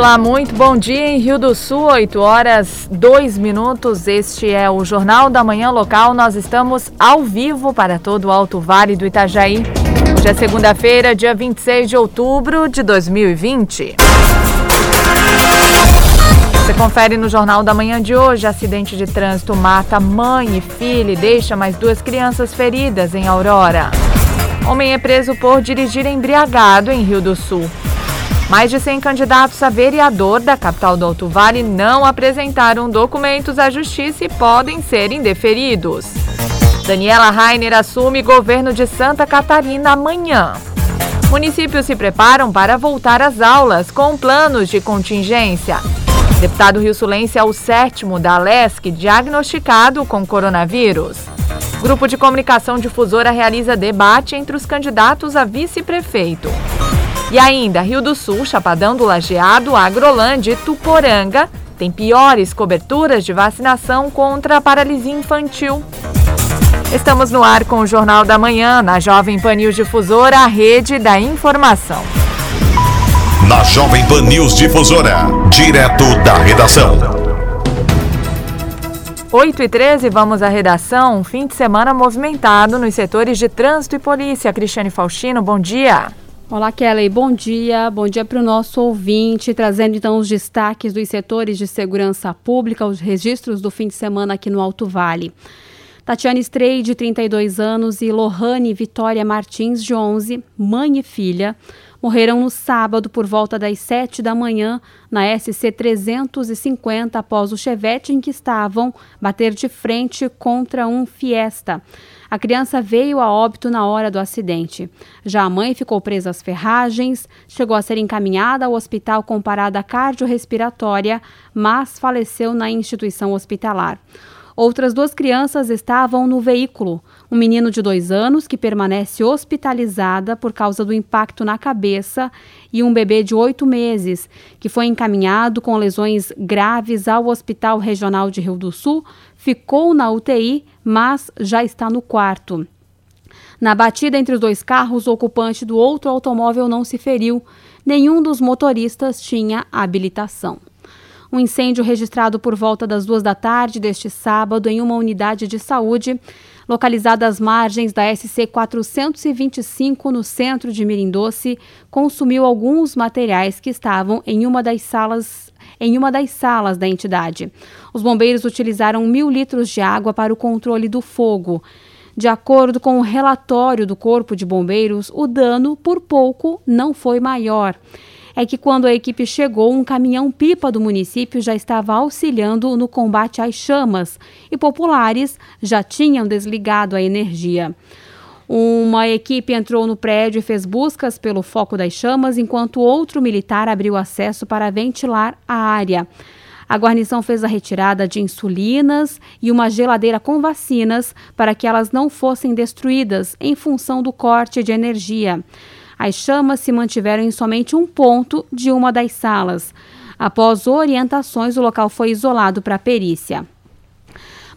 Olá, muito bom dia em Rio do Sul, 8 horas 2 minutos. Este é o Jornal da Manhã Local. Nós estamos ao vivo para todo o Alto Vale do Itajaí. Hoje é segunda-feira, dia 26 de outubro de 2020. Você confere no Jornal da Manhã de hoje: acidente de trânsito mata mãe e filha e deixa mais duas crianças feridas em Aurora. Homem é preso por dirigir embriagado em Rio do Sul. Mais de 100 candidatos a vereador da capital do Alto Vale não apresentaram documentos à justiça e podem ser indeferidos. Daniela Rainer assume governo de Santa Catarina amanhã. Municípios se preparam para voltar às aulas com planos de contingência. Deputado Rio Sulense é o sétimo da LESC diagnosticado com coronavírus. Grupo de comunicação difusora realiza debate entre os candidatos a vice-prefeito. E ainda, Rio do Sul, Chapadão do Lajeado, Agrolândia e Tuporanga têm piores coberturas de vacinação contra a paralisia infantil. Estamos no ar com o Jornal da Manhã, na Jovem Pan News Difusora, a rede da informação. Na Jovem Pan News Difusora, direto da redação. 8 e 13, vamos à redação. Fim de semana movimentado nos setores de trânsito e polícia. Cristiane Faustino, bom dia. Olá, Kelly. Bom dia. Bom dia para o nosso ouvinte, trazendo então os destaques dos setores de segurança pública, os registros do fim de semana aqui no Alto Vale. Tatiane Strei, de 32 anos, e Lohane Vitória Martins, de 11, mãe e filha, morreram no sábado por volta das 7 da manhã na SC 350 após o chevette em que estavam bater de frente contra um Fiesta. A criança veio a óbito na hora do acidente. Já a mãe ficou presa às ferragens, chegou a ser encaminhada ao hospital com parada cardiorrespiratória, mas faleceu na instituição hospitalar. Outras duas crianças estavam no veículo. Um menino de dois anos, que permanece hospitalizada por causa do impacto na cabeça, e um bebê de oito meses, que foi encaminhado com lesões graves ao Hospital Regional de Rio do Sul, ficou na UTI, mas já está no quarto. Na batida entre os dois carros, o ocupante do outro automóvel não se feriu. Nenhum dos motoristas tinha habilitação. Um incêndio registrado por volta das duas da tarde deste sábado em uma unidade de saúde localizada às margens da SC 425 no centro de Mirindoce, consumiu alguns materiais que estavam em uma das salas em uma das salas da entidade. Os bombeiros utilizaram mil litros de água para o controle do fogo. De acordo com o relatório do Corpo de Bombeiros, o dano, por pouco, não foi maior. É que quando a equipe chegou, um caminhão-pipa do município já estava auxiliando no combate às chamas e populares já tinham desligado a energia. Uma equipe entrou no prédio e fez buscas pelo foco das chamas, enquanto outro militar abriu acesso para ventilar a área. A guarnição fez a retirada de insulinas e uma geladeira com vacinas para que elas não fossem destruídas em função do corte de energia. As chamas se mantiveram em somente um ponto de uma das salas. Após orientações, o local foi isolado para perícia.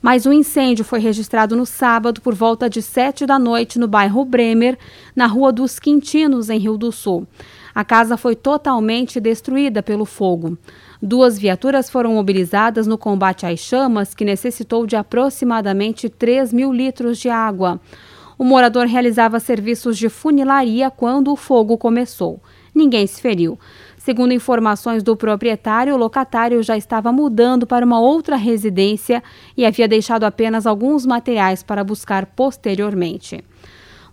Mas o incêndio foi registrado no sábado por volta de sete da noite no bairro Bremer, na Rua dos Quintinos, em Rio do Sul. A casa foi totalmente destruída pelo fogo. Duas viaturas foram mobilizadas no combate às chamas, que necessitou de aproximadamente 3 mil litros de água. O morador realizava serviços de funilaria quando o fogo começou. Ninguém se feriu. Segundo informações do proprietário, o locatário já estava mudando para uma outra residência e havia deixado apenas alguns materiais para buscar posteriormente.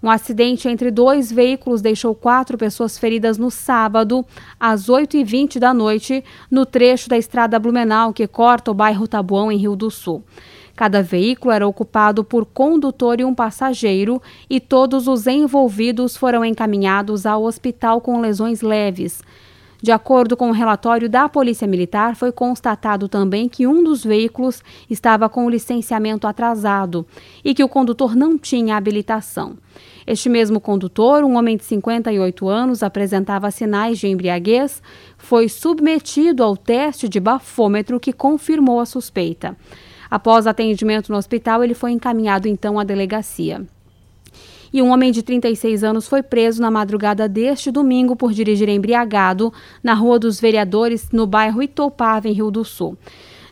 Um acidente entre dois veículos deixou quatro pessoas feridas no sábado, às 8h20 da noite, no trecho da estrada Blumenau que corta o bairro Tabuão, em Rio do Sul. Cada veículo era ocupado por condutor e um passageiro, e todos os envolvidos foram encaminhados ao hospital com lesões leves. De acordo com o relatório da Polícia Militar, foi constatado também que um dos veículos estava com o licenciamento atrasado e que o condutor não tinha habilitação. Este mesmo condutor, um homem de 58 anos, apresentava sinais de embriaguez, foi submetido ao teste de bafômetro que confirmou a suspeita. Após atendimento no hospital, ele foi encaminhado então à delegacia. e um homem de 36 anos foi preso na madrugada deste domingo por dirigir embriagado na Rua dos Vereadores, no bairro Itopava, em Rio do Sul.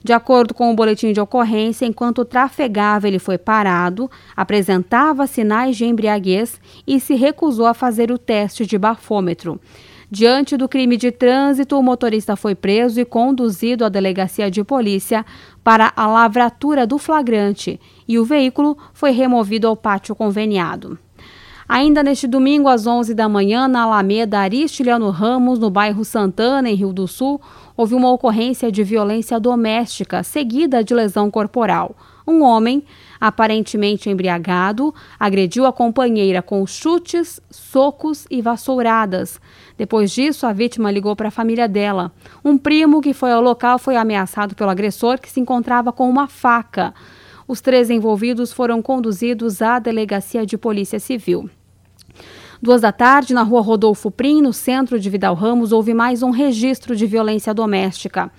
De acordo com o boletim de ocorrência, enquanto trafegava, ele foi parado, apresentava sinais de embriaguez e se recusou a fazer o teste de bafômetro. Diante do crime de trânsito, o motorista foi preso e conduzido à delegacia de polícia para a lavratura do flagrante e o veículo foi removido ao pátio conveniado. Ainda neste domingo, às 11 da manhã, na Alameda Aristiliano Ramos, no bairro Santana, em Rio do Sul, houve uma ocorrência de violência doméstica seguida de lesão corporal. Um homem, aparentemente embriagado, agrediu a companheira com chutes, socos e vassouradas. Depois disso, a vítima ligou para a família dela. Um primo que foi ao local foi ameaçado pelo agressor, que se encontrava com uma faca. Os três envolvidos foram conduzidos à delegacia de polícia civil. Duas da tarde, na rua Rodolfo Prim, no centro de Vidal Ramos, houve mais um registro de violência doméstica.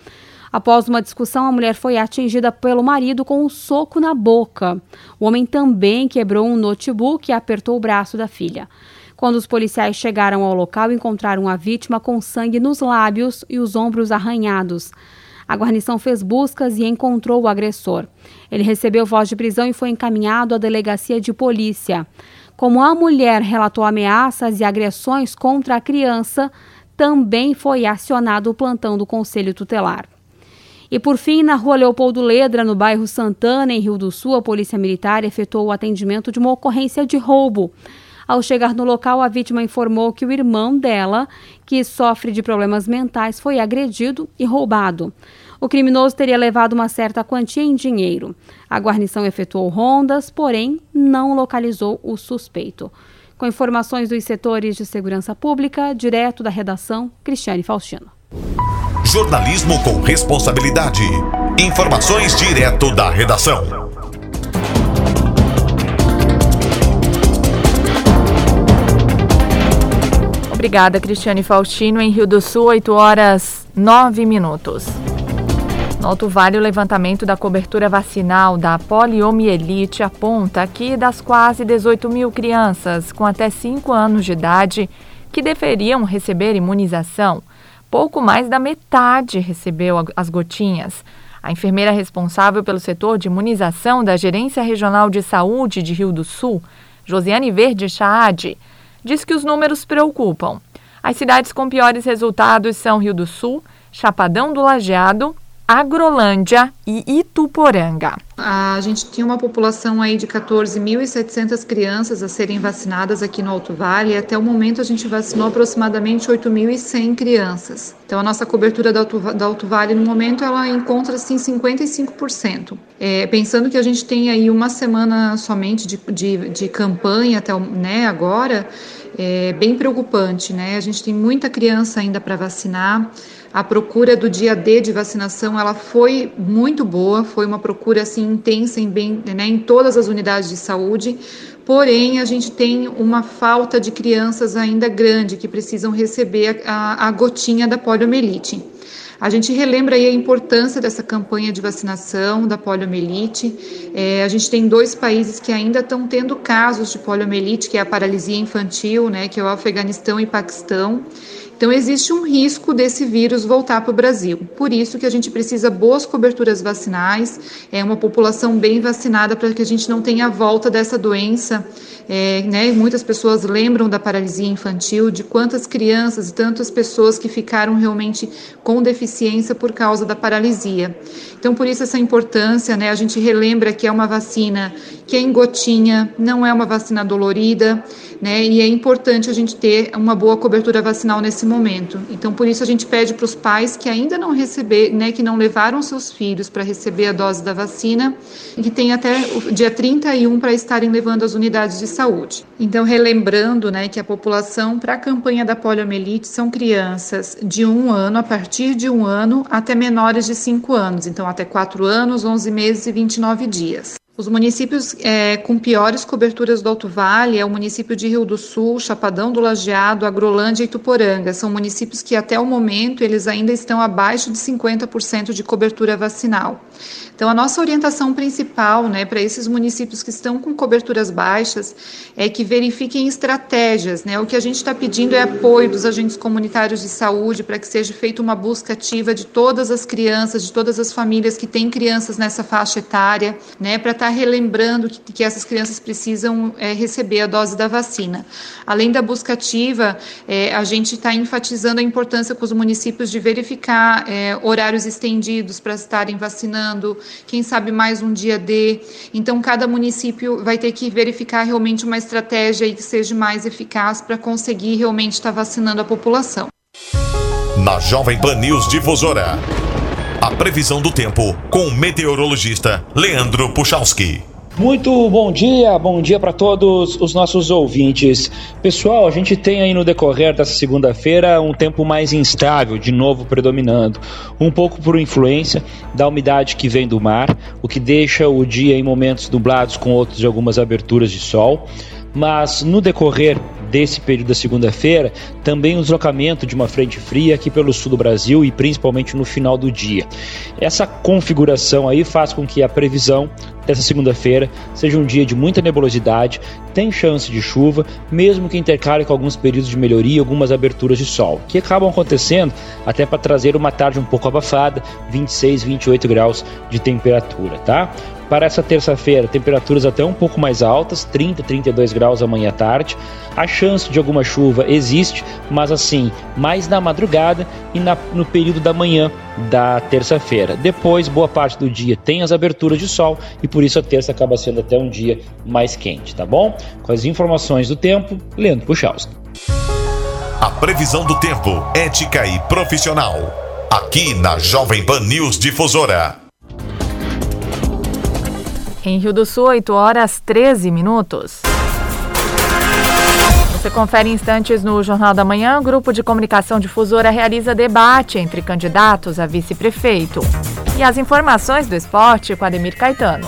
Após uma discussão, a mulher foi atingida pelo marido com um soco na boca. O homem também quebrou um notebook e apertou o braço da filha. Quando os policiais chegaram ao local, encontraram a vítima com sangue nos lábios e os ombros arranhados. A guarnição fez buscas e encontrou o agressor. Ele recebeu voz de prisão e foi encaminhado à delegacia de polícia. Como a mulher relatou ameaças e agressões contra a criança, também foi acionado o plantão do Conselho Tutelar. E por fim, na rua Leopoldo Ledra, no bairro Santana, em Rio do Sul, a Polícia Militar efetuou o atendimento de uma ocorrência de roubo. Ao chegar no local, a vítima informou que o irmão dela, que sofre de problemas mentais, foi agredido e roubado. O criminoso teria levado uma certa quantia em dinheiro. A guarnição efetuou rondas, porém não localizou o suspeito. Com informações dos setores de segurança pública, direto da redação, Cristiane Faustino. Jornalismo com responsabilidade. Informações direto da redação. Obrigada, Cristiane Faustino. Em Rio do Sul, 8 horas 9 minutos. No Alto Vale, o levantamento da cobertura vacinal da poliomielite aponta que das quase 18 mil crianças com até 5 anos de idade que deveriam receber imunização, pouco mais da metade recebeu as gotinhas. A enfermeira responsável pelo setor de imunização da Gerência Regional de Saúde de Rio do Sul, Josiane Verde Chaade, diz que os números preocupam. As cidades com piores resultados são Rio do Sul, Chapadão do Lajeado Agrolândia e Ituporanga. A gente tinha uma população aí de 14.700 crianças a serem vacinadas aqui no Alto Vale e até o momento a gente vacinou aproximadamente 8.100 crianças. Então a nossa cobertura da Alto, da Alto Vale no momento ela encontra-se em 55%. É, pensando que a gente tem aí uma semana somente de, de, de campanha até né, agora, é bem preocupante, né? A gente tem muita criança ainda para vacinar. A procura do dia D de vacinação ela foi muito boa, foi uma procura assim intensa em, bem, né, em todas as unidades de saúde. Porém, a gente tem uma falta de crianças ainda grande que precisam receber a, a gotinha da poliomielite. A gente relembra aí a importância dessa campanha de vacinação da poliomielite. É, a gente tem dois países que ainda estão tendo casos de poliomielite, que é a paralisia infantil, né, que é o Afeganistão e Paquistão. Então, existe um risco desse vírus voltar para o Brasil. Por isso que a gente precisa boas coberturas vacinais, é uma população bem vacinada para que a gente não tenha a volta dessa doença. É, né, muitas pessoas lembram da paralisia infantil, de quantas crianças e tantas pessoas que ficaram realmente com deficiência por causa da paralisia. Então, por isso essa importância, né, a gente relembra que é uma vacina que é em gotinha, não é uma vacina dolorida, né, e é importante a gente ter uma boa cobertura vacinal nesse momento. Então, por isso a gente pede para os pais que ainda não receber, né, que não levaram seus filhos para receber a dose da vacina, que tem até o dia 31 para estarem levando as unidades de saúde. Então, relembrando, né, que a população para a campanha da poliomielite são crianças de um ano, a partir de um ano, até menores de cinco anos. Então, até quatro anos, 11 meses e 29 dias. Os municípios é, com piores coberturas do Alto Vale é o município de Rio do Sul, Chapadão do Lajeado, Agrolândia e Tuporanga. São municípios que até o momento eles ainda estão abaixo de 50% de cobertura vacinal. Então, a nossa orientação principal né, para esses municípios que estão com coberturas baixas é que verifiquem estratégias. Né? O que a gente está pedindo é apoio dos agentes comunitários de saúde para que seja feita uma busca ativa de todas as crianças, de todas as famílias que têm crianças nessa faixa etária, né, para estar tá relembrando que, que, essas crianças precisam é, receber a dose da vacina. Além da busca ativa, é, a gente está enfatizando a importância com os municípios de verificar é, horários estendidos para estarem vacinando, quem sabe mais um dia D. Então, cada município vai ter que verificar realmente uma estratégia que seja mais eficaz para conseguir realmente estar vacinando a população. Na Jovem Pan News Difusora, a previsão do tempo com o meteorologista Leandro Puchalski. Muito bom dia, bom dia para todos os nossos ouvintes. Pessoal, a gente tem aí no decorrer dessa segunda-feira um tempo mais instável, de novo predominando, um pouco por influência da umidade que vem do mar, o que deixa o dia em momentos nublados com outros de algumas aberturas de sol. Mas no decorrer desse período da segunda-feira, também o deslocamento de uma frente fria aqui pelo sul do Brasil e principalmente no final do dia. Essa configuração aí faz com que a previsão dessa segunda-feira seja um dia de muita nebulosidade, tem chance de chuva, mesmo que intercale com alguns períodos de melhoria e algumas aberturas de sol, que acabam acontecendo até para trazer uma tarde um pouco abafada, 26, 28 graus de temperatura, tá? Para essa terça-feira, temperaturas até um pouco mais altas, 30, 32 graus amanhã à tarde. A chance de alguma chuva existe, mas assim, mais na madrugada e na, no período da manhã da terça-feira. Depois, boa parte do dia tem as aberturas de sol e por isso a terça acaba sendo até um dia mais quente, tá bom? Com as informações do tempo, Leandro Puchalski. A previsão do tempo, ética e profissional. Aqui na Jovem Pan News Difusora. Em Rio do Sul, 8 horas 13 minutos. Você confere instantes no Jornal da Manhã. O grupo de comunicação difusora realiza debate entre candidatos a vice-prefeito. E as informações do esporte com Ademir Caetano.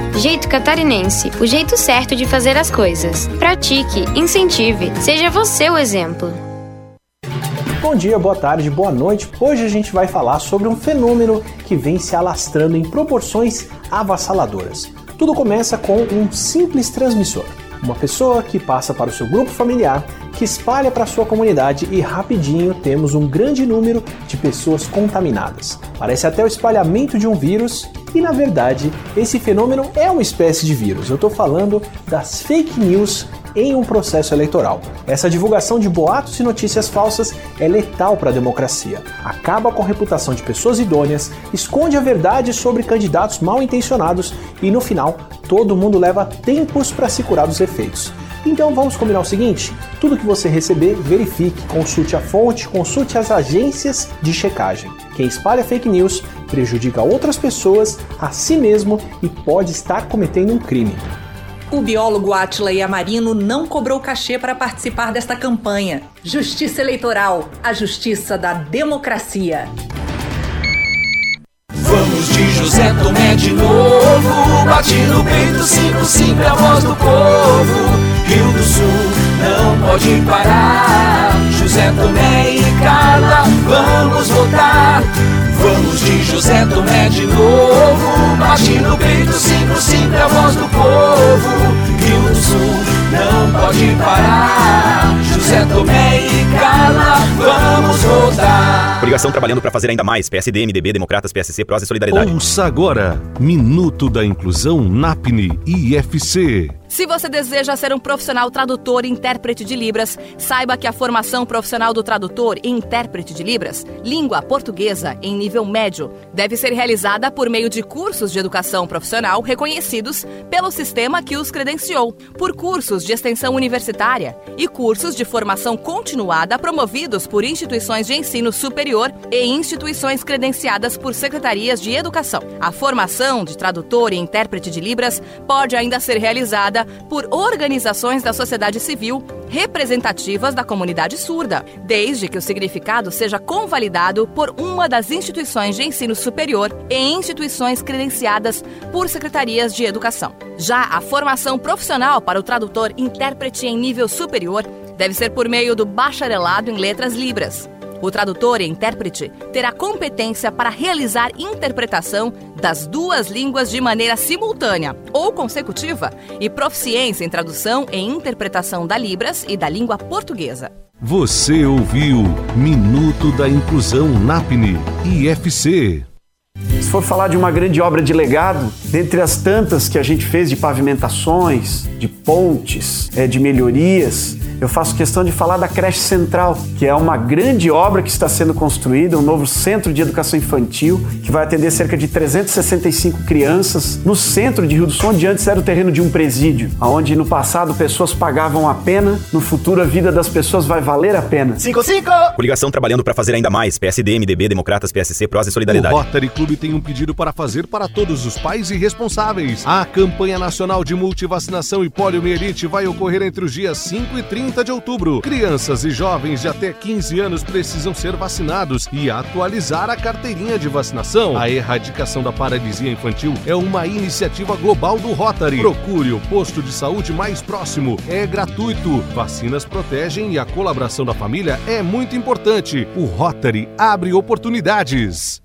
Jeito catarinense, o jeito certo de fazer as coisas. Pratique, incentive, seja você o exemplo. Bom dia, boa tarde, boa noite. Hoje a gente vai falar sobre um fenômeno que vem se alastrando em proporções avassaladoras. Tudo começa com um simples transmissor. Uma pessoa que passa para o seu grupo familiar, que espalha para sua comunidade e rapidinho temos um grande número de pessoas contaminadas. Parece até o espalhamento de um vírus e na verdade esse fenômeno é uma espécie de vírus. Eu estou falando das fake news em um processo eleitoral. Essa divulgação de boatos e notícias falsas é letal para a democracia. Acaba com a reputação de pessoas idôneas, esconde a verdade sobre candidatos mal intencionados e no final todo mundo leva tempos para se curar dos efeitos. Então vamos combinar o seguinte: tudo que você receber, verifique, consulte a fonte, consulte as agências de checagem. Quem espalha fake news prejudica outras pessoas, a si mesmo e pode estar cometendo um crime. O biólogo Atila Yamarino não cobrou cachê para participar desta campanha. Justiça Eleitoral, a justiça da democracia. José Tomé de novo, bate no peito, cinco, cinco é a voz do povo. Rio do Sul não pode parar. José Tomé e Carla, vamos votar. Vamos de José Tomé de novo Bate no peito, cinco, cinco é a voz do povo Rio do Sul não pode parar. José Tomé e Carla, vamos votar Obrigação trabalhando para fazer ainda mais. PSD, MDB, Democratas, PSC, Prós e Solidariedade. Ouça agora Minuto da Inclusão NAPNE IFC Se você deseja ser um profissional tradutor e intérprete de Libras, saiba que a formação profissional do tradutor e intérprete de Libras, língua portuguesa em nível médio, deve ser realizada por meio de cursos de educação profissional reconhecidos pelo sistema que os credenciou, por cursos de extensão universitária e cursos de formação continuada promovidos por instituições de ensino superior e instituições credenciadas por secretarias de educação. A formação de tradutor e intérprete de Libras pode ainda ser realizada por organizações da sociedade civil representativas da comunidade surda, desde que o significado seja convalidado por uma das instituições de ensino superior e instituições credenciadas por secretarias de educação. Já a formação profissional para o tradutor intérprete em nível superior deve ser por meio do bacharelado em letras libras. O tradutor e intérprete terá competência para realizar interpretação das duas línguas de maneira simultânea ou consecutiva e proficiência em tradução e interpretação da Libras e da língua portuguesa. Você ouviu Minuto da Inclusão NAPNE IFC. Se for falar de uma grande obra de legado, dentre as tantas que a gente fez de pavimentações, de pontes, é, de melhorias, eu faço questão de falar da creche central, que é uma grande obra que está sendo construída, um novo centro de educação infantil, que vai atender cerca de 365 crianças no centro de Rio do Sul, onde antes era o terreno de um presídio, onde no passado pessoas pagavam a pena, no futuro a vida das pessoas vai valer a pena. 55! Coligação trabalhando para fazer ainda mais. PSD, MDB, Democratas, PSC, Prós e Solidariedade. O Rotary Clube tem um pedido para fazer para todos os pais e responsáveis. A campanha nacional de multivacinação e poliomielite vai ocorrer entre os dias 5 e 30 30 de outubro. Crianças e jovens de até 15 anos precisam ser vacinados e atualizar a carteirinha de vacinação. A erradicação da paralisia infantil é uma iniciativa global do Rotary. Procure o posto de saúde mais próximo. É gratuito. Vacinas protegem e a colaboração da família é muito importante. O Rotary abre oportunidades.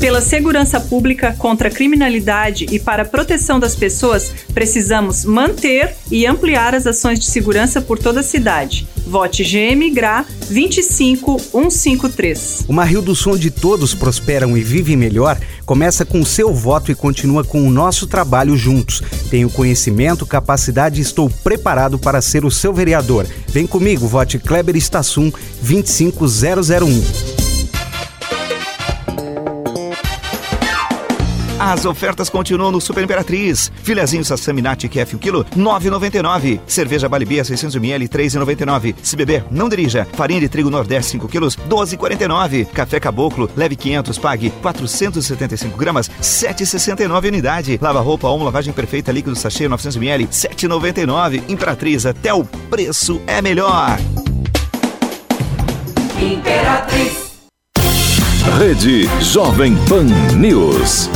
Pela segurança pública, contra a criminalidade e para a proteção das pessoas, precisamos manter e ampliar as ações de segurança por toda a cidade. Vote GM GRA 25153. Uma Rio do Sul onde todos prosperam e vivem melhor começa com o seu voto e continua com o nosso trabalho juntos. Tenho conhecimento, capacidade e estou preparado para ser o seu vereador. Vem comigo, vote Kleber Estassum 25001. As ofertas continuam no Super Imperatriz. Filhazinho Sassaminati QF 1 kg, 9,99. Cerveja Balibia 600ml, 3,99. Se beber, não dirija. Farinha de trigo Nordeste 5 kg, 12,49. Café Caboclo, leve 500, pague 475 gramas, 7,69 unidade. Lava roupa Omo lavagem perfeita líquido sachê 900ml, 7,99. Imperatriz, até o preço é melhor. Imperatriz. Rede Jovem Pan News.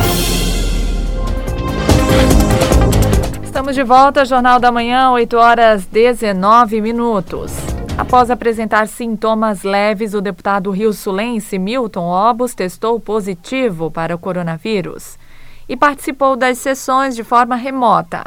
Estamos de volta, Jornal da Manhã, 8 horas 19 minutos. Após apresentar sintomas leves, o deputado rio-sulense Milton Obos testou positivo para o coronavírus e participou das sessões de forma remota.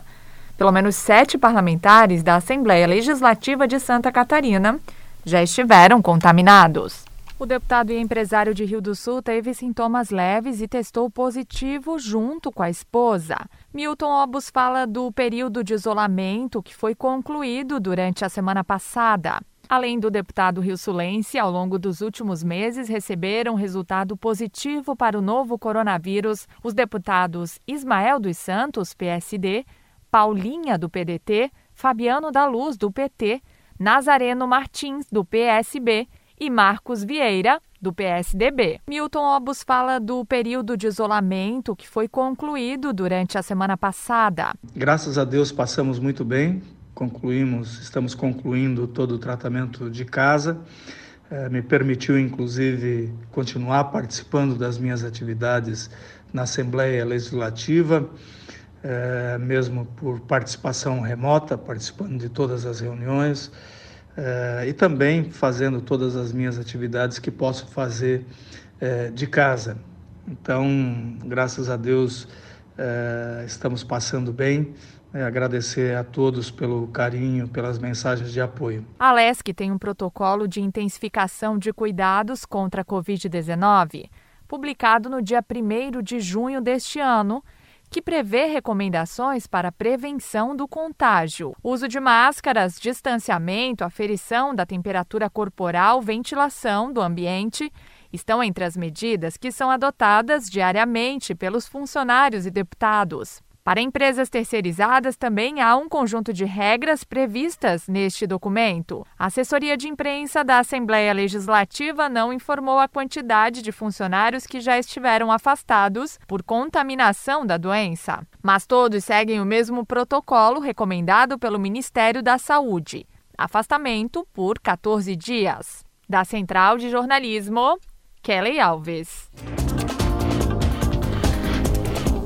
Pelo menos sete parlamentares da Assembleia Legislativa de Santa Catarina já estiveram contaminados. O deputado e empresário de Rio do Sul teve sintomas leves e testou positivo junto com a esposa. Milton Obus fala do período de isolamento que foi concluído durante a semana passada. Além do deputado rio-sulense, ao longo dos últimos meses receberam resultado positivo para o novo coronavírus os deputados Ismael dos Santos, PSD, Paulinha, do PDT, Fabiano da Luz, do PT, Nazareno Martins, do PSB e Marcos Vieira, do PSDB. Milton Obus fala do período de isolamento que foi concluído durante a semana passada. Graças a Deus passamos muito bem, concluímos, estamos concluindo todo o tratamento de casa. É, me permitiu, inclusive, continuar participando das minhas atividades na Assembleia Legislativa, é, mesmo por participação remota, participando de todas as reuniões. Uh, e também fazendo todas as minhas atividades que posso fazer uh, de casa. Então, graças a Deus, uh, estamos passando bem. agradecer a todos pelo carinho, pelas mensagens de apoio. A LESC tem um protocolo de intensificação de cuidados contra a Covid-19, publicado no dia 1 de junho deste ano que prevê recomendações para prevenção do contágio, uso de máscaras, distanciamento, aferição da temperatura corporal, ventilação do ambiente estão entre as medidas que são adotadas diariamente pelos funcionários e deputados. Para empresas terceirizadas, também há um conjunto de regras previstas neste documento. A assessoria de imprensa da Assembleia Legislativa não informou a quantidade de funcionários que já estiveram afastados por contaminação da doença, mas todos seguem o mesmo protocolo recomendado pelo Ministério da Saúde: afastamento por 14 dias. Da Central de Jornalismo, Kelly Alves.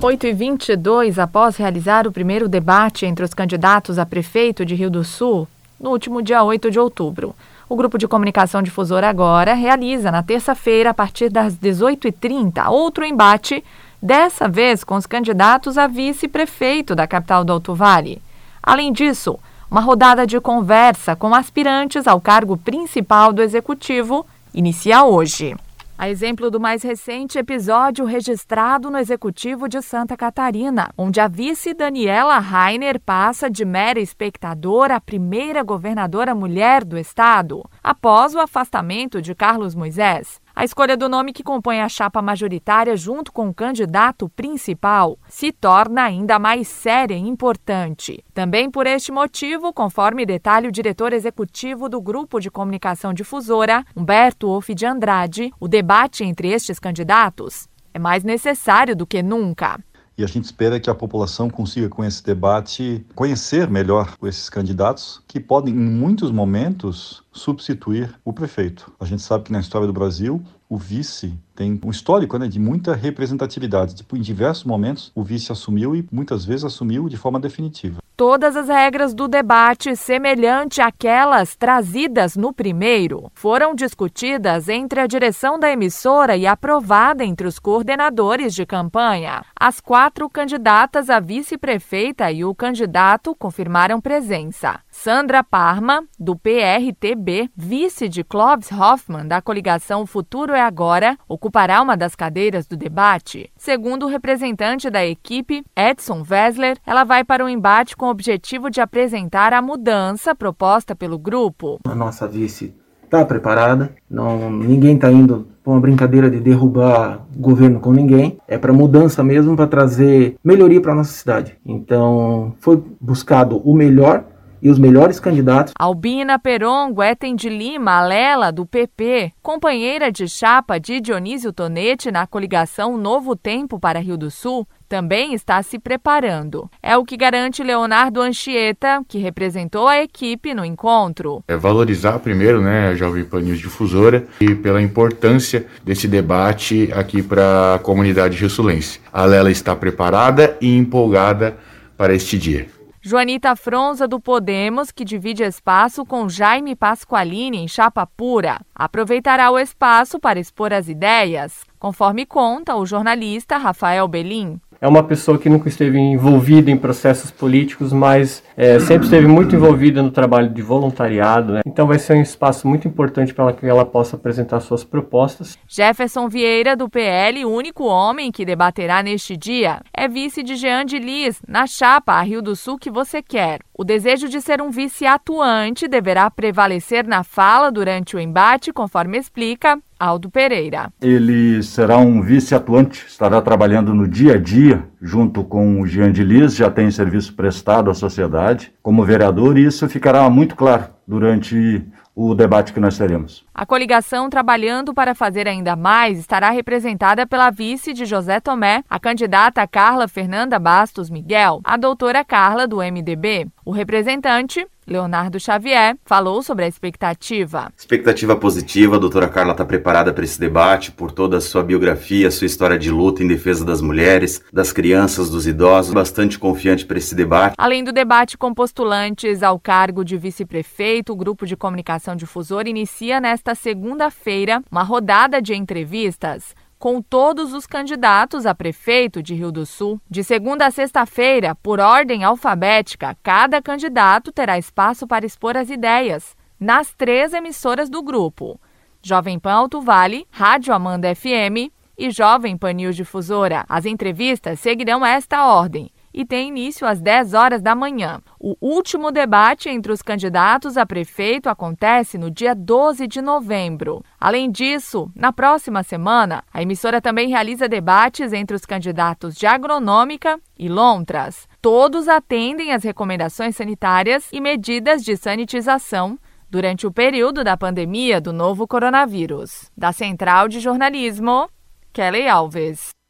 8 e 22 após realizar o primeiro debate entre os candidatos a prefeito de Rio do Sul, no último dia 8 de outubro. O grupo de comunicação difusor agora realiza na terça-feira, a partir das 18h30, outro embate, dessa vez com os candidatos a vice-prefeito da capital do Alto Vale. Além disso, uma rodada de conversa com aspirantes ao cargo principal do executivo inicia hoje. A exemplo do mais recente episódio registrado no Executivo de Santa Catarina, onde a vice Daniela Rainer passa de mera espectadora a primeira governadora mulher do estado, após o afastamento de Carlos Moisés. A escolha do nome que compõe a chapa majoritária junto com o candidato principal se torna ainda mais séria e importante. Também por este motivo, conforme detalha o diretor executivo do Grupo de Comunicação Difusora, Humberto Wolff de Andrade, o debate entre estes candidatos é mais necessário do que nunca. E a gente espera que a população consiga, com esse debate, conhecer melhor esses candidatos que podem, em muitos momentos, substituir o prefeito. A gente sabe que na história do Brasil, o vice tem um histórico né, de muita representatividade. Tipo, em diversos momentos, o vice assumiu e muitas vezes assumiu de forma definitiva. Todas as regras do debate, semelhante àquelas trazidas no primeiro, foram discutidas entre a direção da emissora e aprovada entre os coordenadores de campanha. As quatro candidatas a vice-prefeita e o candidato confirmaram presença. Sandra Parma, do PRTB, vice de Clóvis Hoffmann, da coligação Futuro é Agora, ocupará uma das cadeiras do debate. Segundo o representante da equipe, Edson Wessler, ela vai para o embate com o objetivo de apresentar a mudança proposta pelo grupo. A nossa vice está preparada, não, ninguém está indo para uma brincadeira de derrubar governo com ninguém, é para mudança mesmo, para trazer melhoria para nossa cidade. Então, foi buscado o melhor e os melhores candidatos. Albina Peron Guetem de Lima Alela, do PP, companheira de chapa de Dionísio Tonete na coligação Novo Tempo para Rio do Sul, também está se preparando. É o que garante Leonardo Anchieta, que representou a equipe no encontro. É valorizar primeiro né, a Jovem Pan News Difusora e pela importância desse debate aqui para a comunidade rissulense. A Lela está preparada e empolgada para este dia. Joanita Fronza, do Podemos, que divide espaço com Jaime Pasqualini em Chapa Pura, aproveitará o espaço para expor as ideias, conforme conta o jornalista Rafael Belim é uma pessoa que nunca esteve envolvida em processos políticos, mas é, sempre esteve muito envolvida no trabalho de voluntariado. Né? Então vai ser um espaço muito importante para que ela possa apresentar suas propostas. Jefferson Vieira, do PL, único homem que debaterá neste dia, é vice de Jean de Lis, na chapa a Rio do Sul que você quer. O desejo de ser um vice atuante deverá prevalecer na fala durante o embate, conforme explica Aldo Pereira. Ele será um vice-atuante, estará trabalhando no dia a dia junto com o Jean de Lis, já tem serviço prestado à sociedade como vereador e isso ficará muito claro durante o debate que nós teremos. A coligação trabalhando para fazer ainda mais estará representada pela vice de José Tomé, a candidata Carla Fernanda Bastos Miguel, a doutora Carla do MDB. O representante Leonardo Xavier falou sobre a expectativa. Expectativa positiva, a doutora Carla está preparada para esse debate por toda a sua biografia, sua história de luta em defesa das mulheres, das crianças, dos idosos, bastante confiante para esse debate. Além do debate com postulantes ao cargo de vice-prefeito, o grupo de comunicação difusor inicia nesta segunda-feira uma rodada de entrevistas com todos os candidatos a prefeito de Rio do Sul. De segunda a sexta-feira, por ordem alfabética, cada candidato terá espaço para expor as ideias nas três emissoras do grupo: Jovem Pan Alto Vale, Rádio Amanda FM e Jovem Pan News Difusora. As entrevistas seguirão esta ordem e tem início às 10 horas da manhã. O último debate entre os candidatos a prefeito acontece no dia 12 de novembro. Além disso, na próxima semana, a emissora também realiza debates entre os candidatos de agronômica e lontras. Todos atendem às recomendações sanitárias e medidas de sanitização durante o período da pandemia do novo coronavírus. Da Central de Jornalismo, Kelly Alves.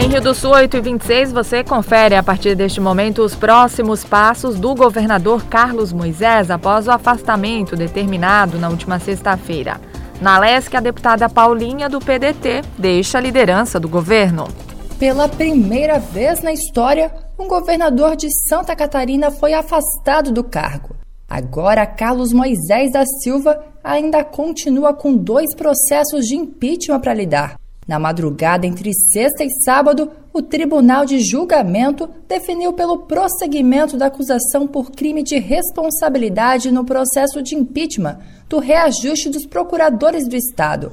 Em Rio do Sul, 8 e 26, você confere a partir deste momento os próximos passos do governador Carlos Moisés após o afastamento determinado na última sexta-feira. Na LESC, a deputada Paulinha do PDT deixa a liderança do governo. Pela primeira vez na história, um governador de Santa Catarina foi afastado do cargo. Agora, Carlos Moisés da Silva ainda continua com dois processos de impeachment para lidar. Na madrugada entre sexta e sábado, o Tribunal de Julgamento definiu pelo prosseguimento da acusação por crime de responsabilidade no processo de impeachment do reajuste dos procuradores do Estado.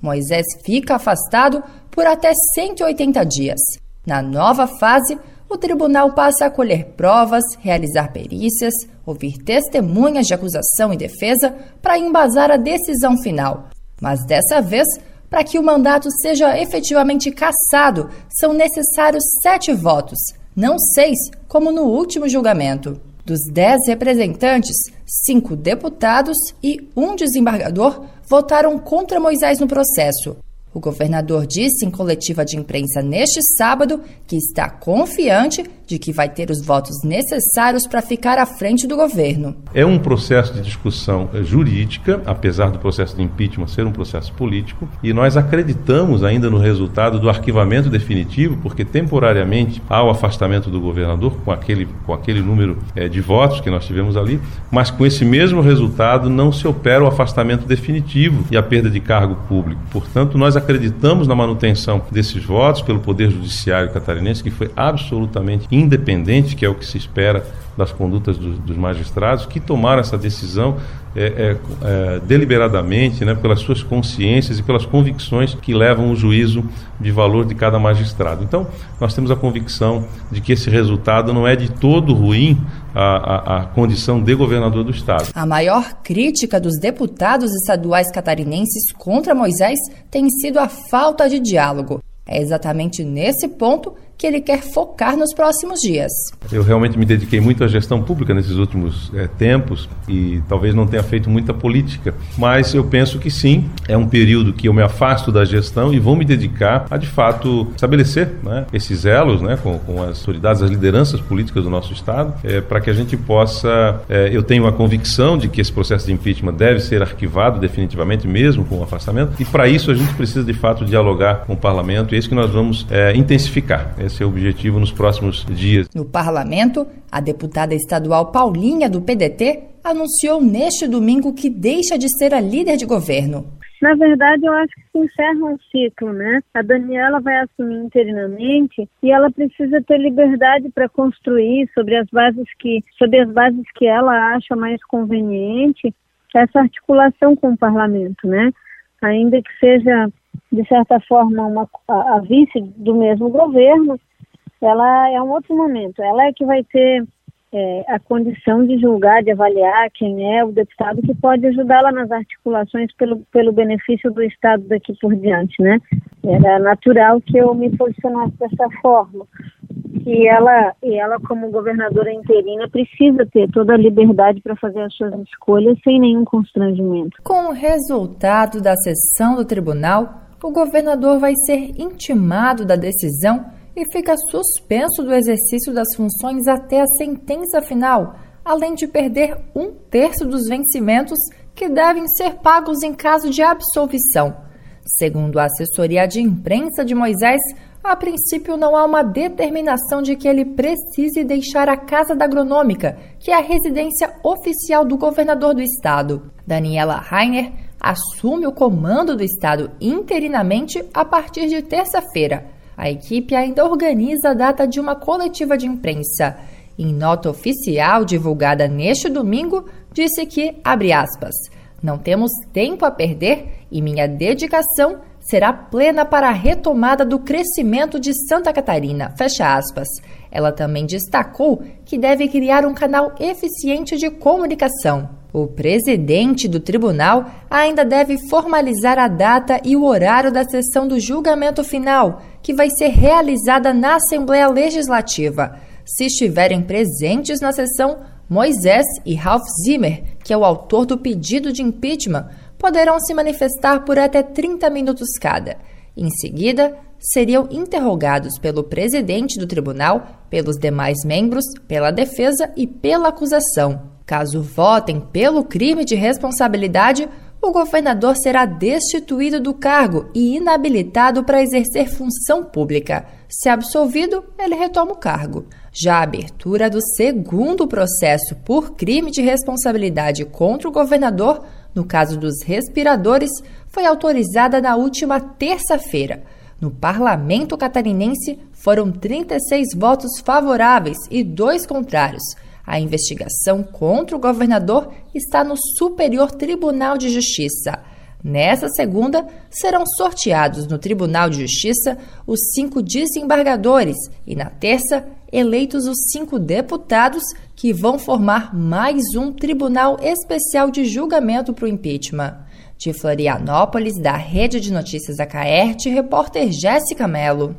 Moisés fica afastado por até 180 dias. Na nova fase, o tribunal passa a colher provas, realizar perícias, ouvir testemunhas de acusação e defesa para embasar a decisão final. Mas dessa vez, para que o mandato seja efetivamente cassado, são necessários sete votos, não seis, como no último julgamento. Dos dez representantes, cinco deputados e um desembargador votaram contra Moisés no processo. O governador disse em coletiva de imprensa neste sábado que está confiante de que vai ter os votos necessários para ficar à frente do governo. É um processo de discussão jurídica, apesar do processo de impeachment ser um processo político, e nós acreditamos ainda no resultado do arquivamento definitivo, porque temporariamente há o afastamento do governador com aquele, com aquele número é, de votos que nós tivemos ali, mas com esse mesmo resultado não se opera o afastamento definitivo e a perda de cargo público. Portanto, nós acreditamos na manutenção desses votos pelo Poder Judiciário catarinense, que foi absolutamente independente, que é o que se espera das condutas do, dos magistrados, que tomaram essa decisão é, é, é, deliberadamente, né, pelas suas consciências e pelas convicções que levam o juízo de valor de cada magistrado. Então, nós temos a convicção de que esse resultado não é de todo ruim à, à condição de governador do Estado. A maior crítica dos deputados estaduais catarinenses contra Moisés tem sido a falta de diálogo. É exatamente nesse ponto que ele quer focar nos próximos dias. Eu realmente me dediquei muito à gestão pública nesses últimos é, tempos e talvez não tenha feito muita política, mas eu penso que sim, é um período que eu me afasto da gestão e vou me dedicar a de fato estabelecer né, esses elos né, com, com, as autoridades, as lideranças políticas do nosso Estado, é, para que a gente possa. É, eu tenho a convicção de que esse processo de impeachment deve ser arquivado definitivamente, mesmo com o afastamento, e para isso a gente precisa de fato dialogar com o parlamento, e é isso que nós vamos intensificar esse é o objetivo nos próximos dias. No parlamento, a deputada estadual Paulinha, do PDT, anunciou neste domingo que deixa de ser a líder de governo. Na verdade, eu acho que se encerra um ciclo, né? A Daniela vai assumir interinamente e ela precisa ter liberdade para construir sobre as bases que, sobre as bases que ela acha mais conveniente essa articulação com o parlamento, né? Ainda que seja de certa forma, uma, a, a vice do mesmo governo, ela é um outro momento. Ela é que vai ter é, a condição de julgar, de avaliar quem é o deputado que pode ajudá-la nas articulações pelo, pelo benefício do Estado daqui por diante, né? Era natural que eu me posicionasse dessa forma. E ela, e ela como governadora interina, precisa ter toda a liberdade para fazer as suas escolhas sem nenhum constrangimento. Com o resultado da sessão do tribunal, o governador vai ser intimado da decisão e fica suspenso do exercício das funções até a sentença final, além de perder um terço dos vencimentos que devem ser pagos em caso de absolvição. Segundo a assessoria de imprensa de Moisés, a princípio não há uma determinação de que ele precise deixar a Casa da Agronômica, que é a residência oficial do governador do estado. Daniela Rainer assume o comando do Estado interinamente a partir de terça-feira. A equipe ainda organiza a data de uma coletiva de imprensa. Em nota oficial divulgada neste domingo, disse que, abre aspas, não temos tempo a perder e minha dedicação será plena para a retomada do crescimento de Santa Catarina. Fecha aspas. Ela também destacou que deve criar um canal eficiente de comunicação. O presidente do tribunal ainda deve formalizar a data e o horário da sessão do julgamento final, que vai ser realizada na Assembleia Legislativa. Se estiverem presentes na sessão, Moisés e Ralph Zimmer, que é o autor do pedido de impeachment, poderão se manifestar por até 30 minutos cada. Em seguida, seriam interrogados pelo presidente do tribunal, pelos demais membros, pela defesa e pela acusação. Caso votem pelo crime de responsabilidade, o governador será destituído do cargo e inabilitado para exercer função pública. Se absolvido, ele retoma o cargo. Já a abertura do segundo processo por crime de responsabilidade contra o governador, no caso dos respiradores, foi autorizada na última terça-feira. No parlamento catarinense, foram 36 votos favoráveis e dois contrários. A investigação contra o governador está no Superior Tribunal de Justiça. Nessa segunda, serão sorteados no Tribunal de Justiça os cinco desembargadores e, na terça, eleitos os cinco deputados que vão formar mais um Tribunal Especial de Julgamento para o impeachment. De Florianópolis, da Rede de Notícias Acaerte, repórter Jéssica Mello.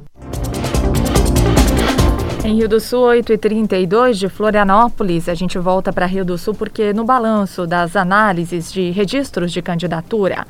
Em Rio do Sul, 8h32 de Florianópolis, a gente volta para Rio do Sul porque no balanço das análises de registros de candidatura,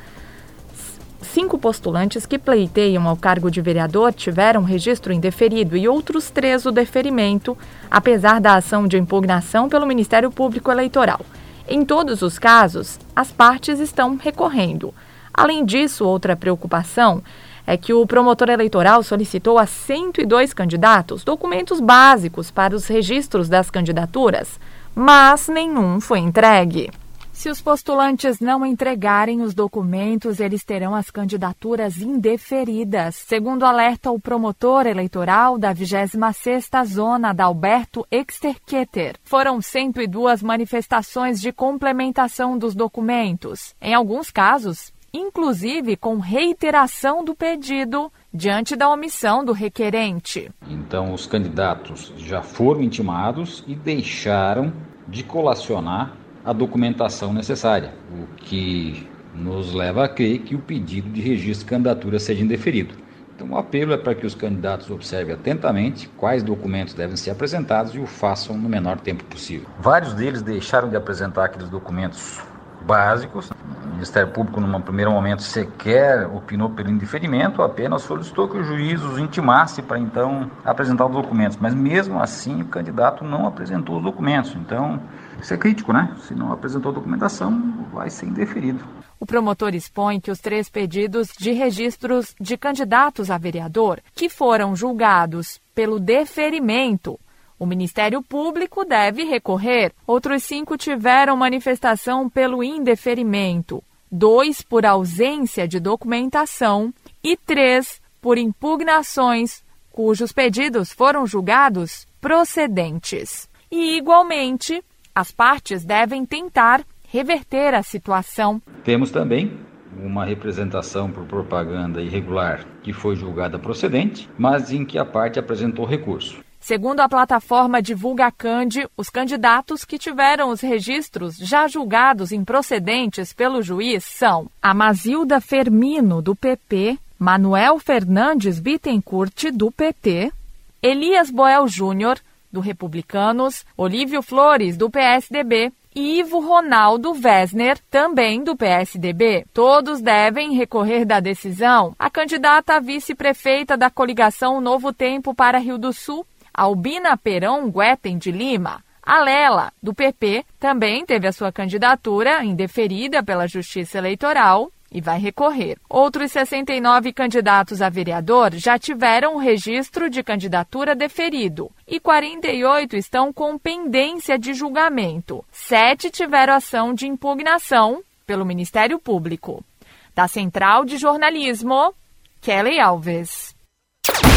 cinco postulantes que pleiteiam ao cargo de vereador tiveram registro indeferido e outros três o deferimento, apesar da ação de impugnação pelo Ministério Público Eleitoral. Em todos os casos, as partes estão recorrendo. Além disso, outra preocupação é que o promotor eleitoral solicitou a 102 candidatos documentos básicos para os registros das candidaturas, mas nenhum foi entregue. Se os postulantes não entregarem os documentos, eles terão as candidaturas indeferidas, segundo alerta o promotor eleitoral da 26ª Zona, Dalberto Exterqueter. Foram 102 manifestações de complementação dos documentos. Em alguns casos, inclusive com reiteração do pedido diante da omissão do requerente. Então, os candidatos já foram intimados e deixaram de colacionar a documentação necessária, o que nos leva a crer que o pedido de registro de candidatura seja indeferido. Então, o apelo é para que os candidatos observem atentamente quais documentos devem ser apresentados e o façam no menor tempo possível. Vários deles deixaram de apresentar aqueles documentos básicos. O Ministério Público, num primeiro momento, sequer opinou pelo indeferimento, apenas solicitou que o juiz os intimasse para então apresentar os documentos. Mas mesmo assim, o candidato não apresentou os documentos. Então, isso é crítico, né? Se não apresentou documentação, vai ser indeferido. O promotor expõe que os três pedidos de registros de candidatos a vereador que foram julgados pelo deferimento o Ministério Público deve recorrer. Outros cinco tiveram manifestação pelo indeferimento, dois por ausência de documentação e três por impugnações, cujos pedidos foram julgados procedentes. E, igualmente, as partes devem tentar reverter a situação. Temos também uma representação por propaganda irregular que foi julgada procedente, mas em que a parte apresentou recurso. Segundo a plataforma Divulga Cande, os candidatos que tiveram os registros já julgados improcedentes pelo juiz são Amazilda Fermino, do PP, Manuel Fernandes Bittencourt, do PT, Elias Boel Júnior, do Republicanos, Olívio Flores, do PSDB, e Ivo Ronaldo Wesner, também do PSDB. Todos devem recorrer da decisão. A candidata a vice-prefeita da coligação Novo Tempo para Rio do Sul, Albina Perão Guetem de Lima. A Lela, do PP, também teve a sua candidatura indeferida pela Justiça Eleitoral e vai recorrer. Outros 69 candidatos a vereador já tiveram o registro de candidatura deferido e 48 estão com pendência de julgamento. Sete tiveram ação de impugnação pelo Ministério Público. Da Central de Jornalismo, Kelly Alves.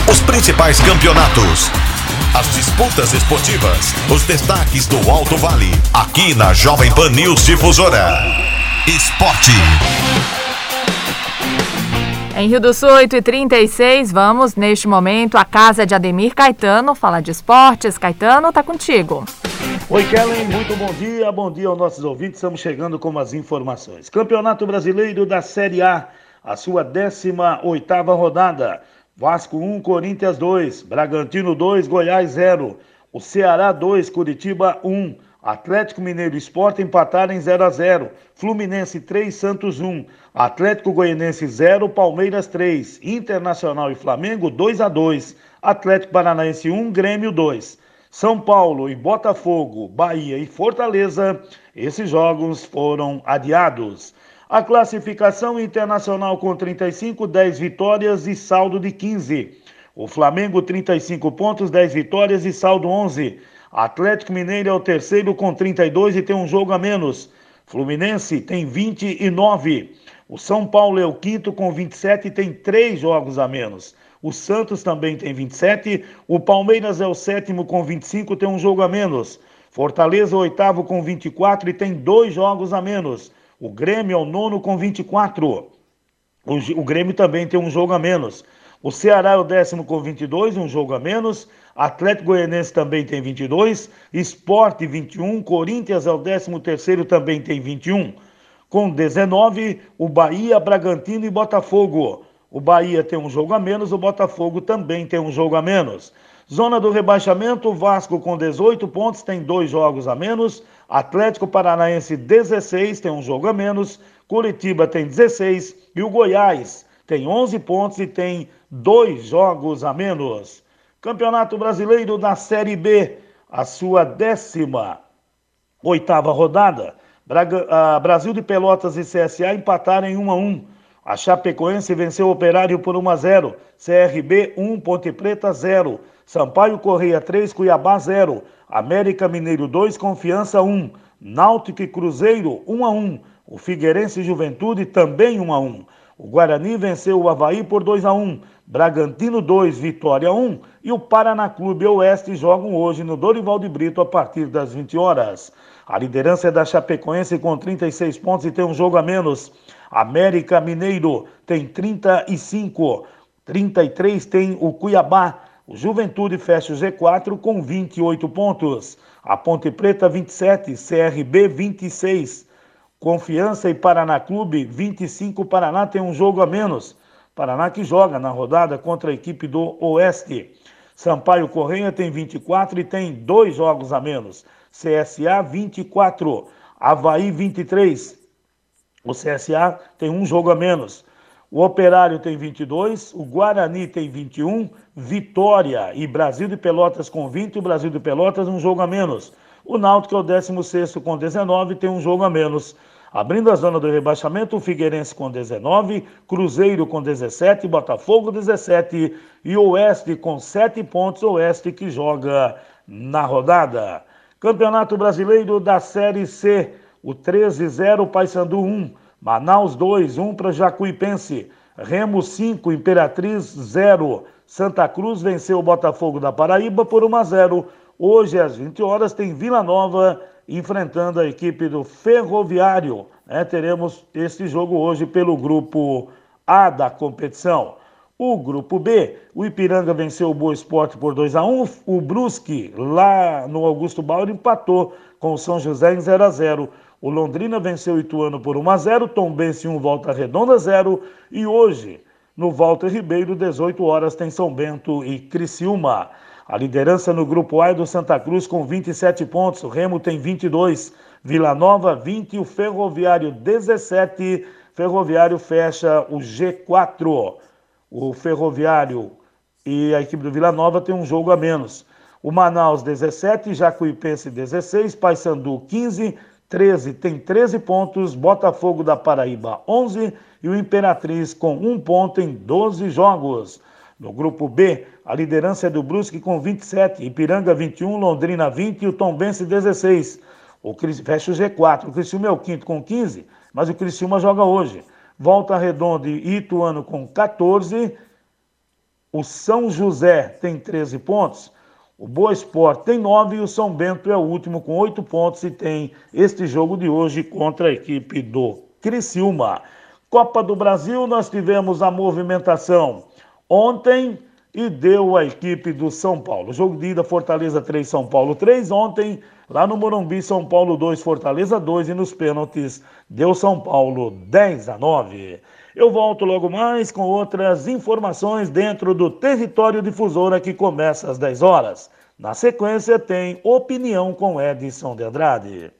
Os principais campeonatos As disputas esportivas, os destaques do Alto Vale, aqui na Jovem Pan News Difusora. Esporte. Em Rio do Sul, 8 e 36 vamos neste momento à casa de Ademir Caetano, falar de esportes. Caetano, tá contigo. Oi, Kellen, muito bom dia. Bom dia aos nossos ouvintes. Estamos chegando com as informações. Campeonato Brasileiro da Série A, a sua 18 rodada. Vasco 1, Corinthians 2, Bragantino 2, Goiás 0, o Ceará 2, Curitiba 1, Atlético Mineiro e Sport empataram em 0 a 0, Fluminense 3, Santos 1, Atlético Goianense 0, Palmeiras 3, Internacional e Flamengo 2 a 2, Atlético Paranaense 1, Grêmio 2. São Paulo e Botafogo, Bahia e Fortaleza, esses jogos foram adiados. A classificação internacional com 35, 10 vitórias e saldo de 15. O Flamengo 35 pontos, 10 vitórias e saldo 11. Atlético Mineiro é o terceiro com 32 e tem um jogo a menos. Fluminense tem 29. O São Paulo é o quinto com 27 e tem três jogos a menos. O Santos também tem 27. O Palmeiras é o sétimo com 25, tem um jogo a menos. Fortaleza, oitavo com 24 e tem dois jogos a menos. O Grêmio é o nono com 24. O, o Grêmio também tem um jogo a menos. O Ceará é o décimo com 22, um jogo a menos. Atlético Goianense também tem 22. Esporte 21. Corinthians é o décimo terceiro, também tem 21. Com 19, o Bahia, Bragantino e Botafogo. O Bahia tem um jogo a menos, o Botafogo também tem um jogo a menos. Zona do rebaixamento, Vasco com 18 pontos, tem dois jogos a menos. Atlético Paranaense 16, tem um jogo a menos. Curitiba tem 16 e o Goiás tem 11 pontos e tem dois jogos a menos. Campeonato Brasileiro da Série B, a sua décima oitava rodada. Braga, ah, Brasil de Pelotas e CSA empataram em 1 a 1. A Chapecoense venceu o Operário por 1 a 0. CRB 1, Ponte Preta 0. Sampaio Correia 3, Cuiabá 0. América Mineiro 2, Confiança 1. Náutico e Cruzeiro 1 a 1. O Figueirense Juventude também 1 a 1. O Guarani venceu o Havaí por 2 a 1. Bragantino 2, Vitória 1. E o Paraná Clube Oeste jogam hoje no Dorival de Brito a partir das 20 horas. A liderança é da Chapecoense com 36 pontos e tem um jogo a menos. América Mineiro tem 35, 33 tem o Cuiabá. O Juventude fecha o G4 com 28 pontos. A Ponte Preta 27, CRB 26. Confiança e Paraná Clube 25. Paraná tem um jogo a menos. Paraná que joga na rodada contra a equipe do Oeste. Sampaio Correia tem 24 e tem dois jogos a menos. CSA 24. Havaí 23. O CSA tem um jogo a menos. O Operário tem 22, o Guarani tem 21, Vitória e Brasil de Pelotas com 20, o Brasil de Pelotas um jogo a menos. O Náutico é o 16 com 19, tem um jogo a menos. Abrindo a zona do rebaixamento, o Figueirense com 19, Cruzeiro com 17, Botafogo 17 e Oeste com 7 pontos, Oeste que joga na rodada. Campeonato Brasileiro da Série C. O 13-0, Paysandu 1. Manaus 2, 1 para Jacuipense. Remo 5, Imperatriz 0. Santa Cruz venceu o Botafogo da Paraíba por 1 a 0. Hoje, às 20 horas, tem Vila Nova enfrentando a equipe do Ferroviário. É, teremos este jogo hoje pelo grupo A da competição. O grupo B, o Ipiranga venceu o Boa Esporte por 2 a 1 O Brusque, lá no Augusto Bauer, empatou com o São José em 0 a 0 o Londrina venceu o Ituano por 1 a 0, Tombense 1 Volta Redonda 0 e hoje, no Walter Ribeiro, 18 horas tem São Bento e Criciúma. A liderança no grupo A é do Santa Cruz com 27 pontos, o Remo tem 22, Vila Nova 20 e o Ferroviário 17. Ferroviário fecha o G4. O Ferroviário e a equipe do Vila Nova tem um jogo a menos. O Manaus 17, Jacuipense 16, Paysandu 15, 13 tem 13 pontos, Botafogo da Paraíba 11 e o Imperatriz com um ponto em 12 jogos. No grupo B, a liderança é do Brusque com 27, Ipiranga 21, Londrina 20 e o Tombense 16. O fecha o G4. O Criciúma é o quinto com 15, mas o Criciúma joga hoje. Volta Redonda e Ituano com 14. O São José tem 13 pontos. O Boa Esporte tem nove e o São Bento é o último com oito pontos e tem este jogo de hoje contra a equipe do Criciúma. Copa do Brasil, nós tivemos a movimentação ontem e deu a equipe do São Paulo. Jogo de ida, Fortaleza 3, São Paulo 3. Ontem, lá no Morumbi, São Paulo 2, Fortaleza 2. E nos pênaltis, deu São Paulo 10 a 9. Eu volto logo mais com outras informações dentro do território difusora que começa às 10 horas. Na sequência, tem opinião com Edson de Andrade.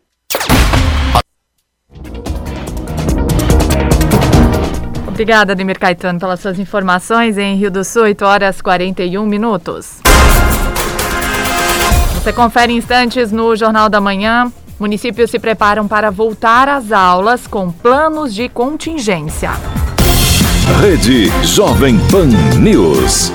Obrigada, Ademir Caetano, pelas suas informações. Em Rio do Sul, 8 horas 41 minutos. Você confere instantes no Jornal da Manhã. Municípios se preparam para voltar às aulas com planos de contingência. Rede Jovem Pan News.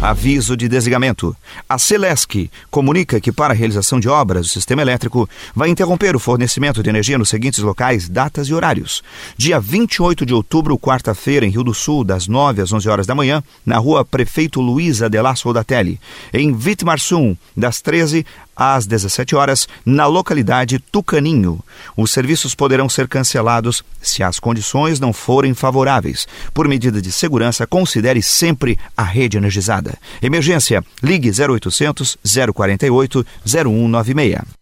Aviso de desligamento. A Celesc comunica que, para a realização de obras do sistema elétrico, vai interromper o fornecimento de energia nos seguintes locais, datas e horários. Dia 28 de outubro, quarta-feira, em Rio do Sul, das 9 às 11 horas da manhã, na rua Prefeito Luiz Adelar Soldatelli. Em Vitmarsum, das 13 às 17 horas, na localidade Tucaninho. Os serviços poderão ser cancelados se as condições não forem favoráveis. Por medida de segurança, considere sempre a rede energizada. Emergência, ligue 0800 048 0196.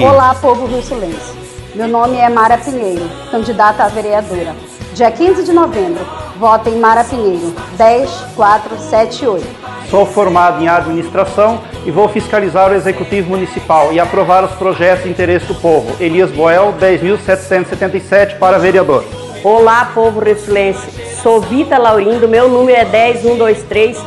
Olá, povo rio-sulense. Meu nome é Mara Pinheiro, candidata a vereadora. Dia 15 de novembro, votem Mara Pinheiro, 10478. Sou formado em administração e vou fiscalizar o Executivo Municipal e aprovar os projetos de interesse do povo. Elias Boel, 10.777 para vereador. Olá, povo rio-sulense. Sou Vita Laurindo, meu número é 10123.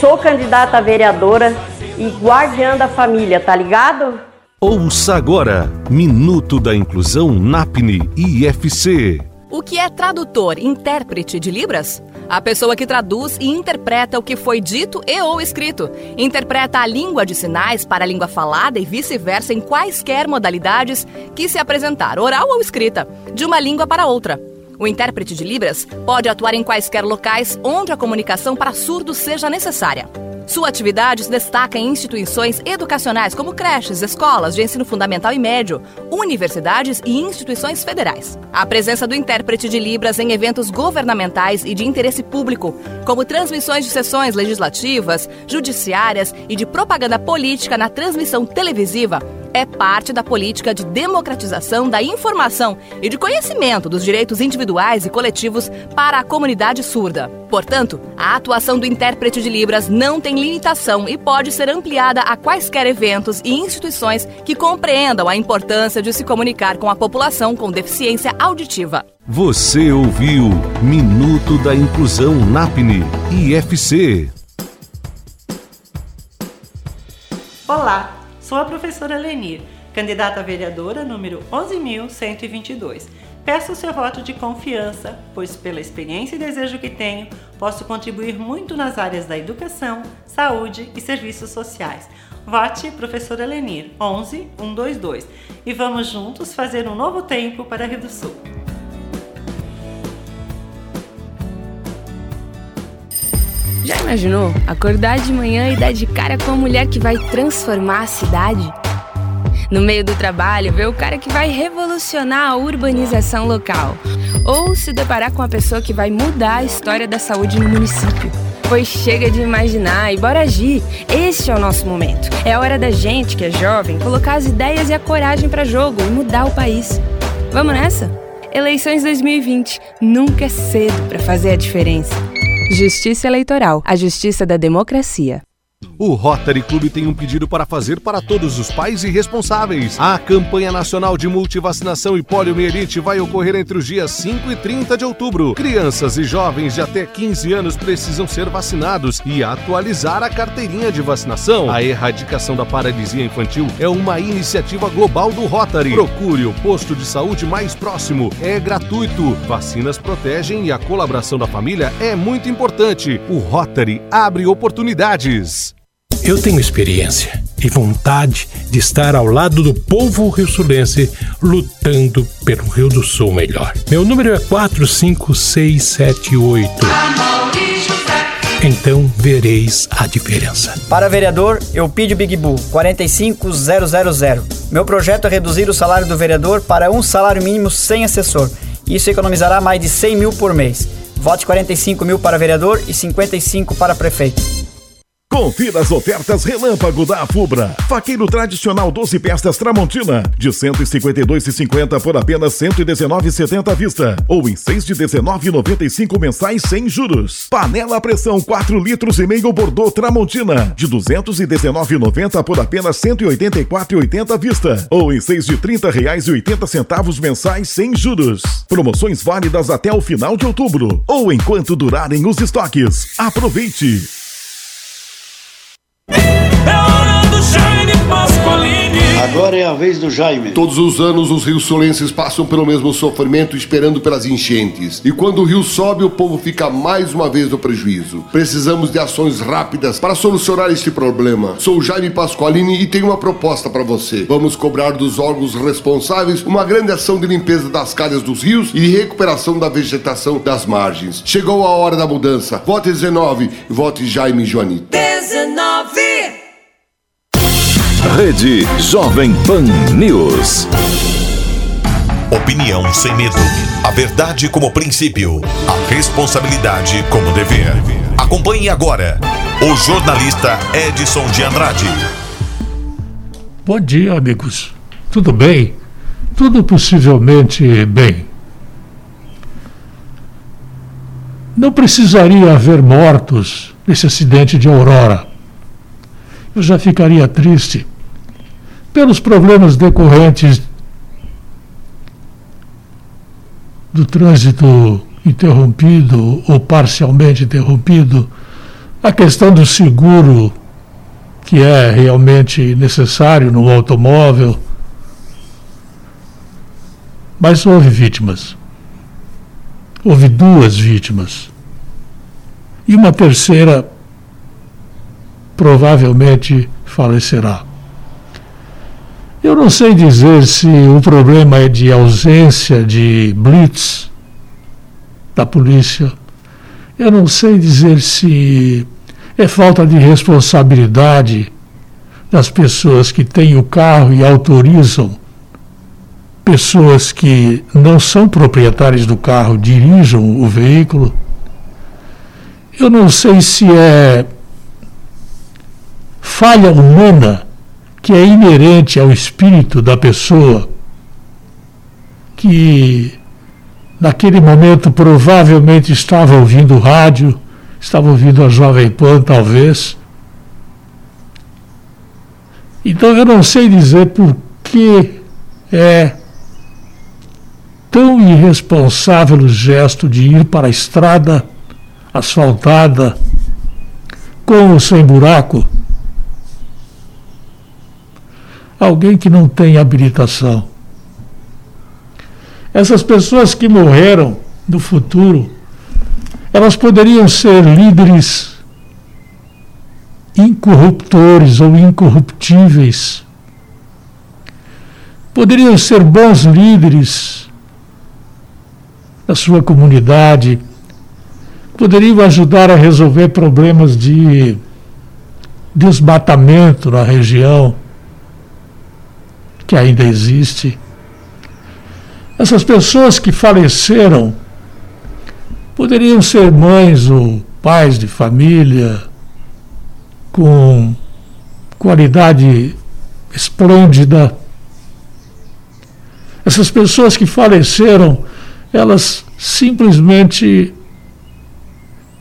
Sou candidata a vereadora e guardiã da família, tá ligado? Ouça agora Minuto da Inclusão NAPNE IFC. O que é tradutor, intérprete de Libras? A pessoa que traduz e interpreta o que foi dito e ou escrito. Interpreta a língua de sinais para a língua falada e vice-versa em quaisquer modalidades que se apresentar, oral ou escrita, de uma língua para outra. O intérprete de Libras pode atuar em quaisquer locais onde a comunicação para surdos seja necessária. Sua atividade se destaca em instituições educacionais como creches, escolas de ensino fundamental e médio, universidades e instituições federais. A presença do intérprete de Libras em eventos governamentais e de interesse público, como transmissões de sessões legislativas, judiciárias e de propaganda política na transmissão televisiva, é parte da política de democratização da informação e de conhecimento dos direitos individuais e coletivos para a comunidade surda. Portanto, a atuação do intérprete de Libras não tem limitação e pode ser ampliada a quaisquer eventos e instituições que compreendam a importância de se comunicar com a população com deficiência auditiva. Você ouviu Minuto da Inclusão NAPNE IFC. Olá, sou a professora Lenir, candidata a vereadora número 11.122. Peço o seu voto de confiança, pois pela experiência e desejo que tenho, posso contribuir muito nas áreas da educação, saúde e serviços sociais. Vote professora Lenir 11122 e vamos juntos fazer um novo tempo para Rio do Sul. Já imaginou acordar de manhã e dar de cara com a mulher que vai transformar a cidade? No meio do trabalho, ver o cara que vai revolucionar a urbanização local. Ou se deparar com a pessoa que vai mudar a história da saúde no município. Pois chega de imaginar e bora agir. Este é o nosso momento. É hora da gente, que é jovem, colocar as ideias e a coragem para jogo e mudar o país. Vamos nessa? Eleições 2020. Nunca é cedo para fazer a diferença. Justiça Eleitoral, a justiça da democracia. O Rotary Clube tem um pedido para fazer para todos os pais e responsáveis. A campanha nacional de multivacinação e poliomielite vai ocorrer entre os dias 5 e 30 de outubro. Crianças e jovens de até 15 anos precisam ser vacinados e atualizar a carteirinha de vacinação. A erradicação da paralisia infantil é uma iniciativa global do Rotary. Procure o posto de saúde mais próximo. É gratuito. Vacinas protegem e a colaboração da família é muito importante. O Rotary abre oportunidades. Eu tenho experiência e vontade de estar ao lado do povo rio-sulense lutando pelo Rio do Sul melhor. Meu número é 45678. Então vereis a diferença. Para vereador, eu pido Big Bull 45000. Meu projeto é reduzir o salário do vereador para um salário mínimo sem assessor. Isso economizará mais de 100 mil por mês. Vote 45 mil para vereador e 55 para prefeito. Confira as ofertas relâmpago da Fubra. Faqueiro tradicional 12 peças Tramontina, de 152,50 por apenas 119,70 à vista. Ou em 6 de 19,95 mensais sem juros. Panela pressão 4 litros e meio Bordeaux Tramontina, de 219,90 por apenas 184,80 à vista. Ou em 6 de 30 reais e 80 centavos mensais sem juros. Promoções válidas até o final de outubro. Ou enquanto durarem os estoques. Aproveite! Hey! Agora é a vez do Jaime. Todos os anos os rios solenses passam pelo mesmo sofrimento esperando pelas enchentes. E quando o rio sobe, o povo fica mais uma vez no prejuízo. Precisamos de ações rápidas para solucionar este problema. Sou Jaime Pasqualini e tenho uma proposta para você. Vamos cobrar dos órgãos responsáveis uma grande ação de limpeza das calhas dos rios e de recuperação da vegetação das margens. Chegou a hora da mudança. Vote 19 e vote Jaime Joanito. 19 Rede Jovem Pan News. Opinião sem medo. A verdade como princípio. A responsabilidade como dever. Acompanhe agora o jornalista Edson de Andrade. Bom dia, amigos. Tudo bem? Tudo possivelmente bem. Não precisaria haver mortos nesse acidente de Aurora. Eu já ficaria triste pelos problemas decorrentes do trânsito interrompido ou parcialmente interrompido, a questão do seguro, que é realmente necessário no automóvel. Mas houve vítimas. Houve duas vítimas. E uma terceira provavelmente falecerá. Eu não sei dizer se o problema é de ausência de blitz da polícia. Eu não sei dizer se é falta de responsabilidade das pessoas que têm o carro e autorizam pessoas que não são proprietários do carro dirijam o veículo. Eu não sei se é falha humana que é inerente ao espírito da pessoa, que naquele momento provavelmente estava ouvindo rádio, estava ouvindo a Jovem Pan, talvez. Então eu não sei dizer por que é tão irresponsável o gesto de ir para a estrada asfaltada com ou sem buraco alguém que não tem habilitação. Essas pessoas que morreram no futuro, elas poderiam ser líderes incorruptores ou incorruptíveis. Poderiam ser bons líderes da sua comunidade, poderiam ajudar a resolver problemas de desmatamento na região que ainda existe. Essas pessoas que faleceram poderiam ser mães ou pais de família com qualidade esplêndida. Essas pessoas que faleceram, elas simplesmente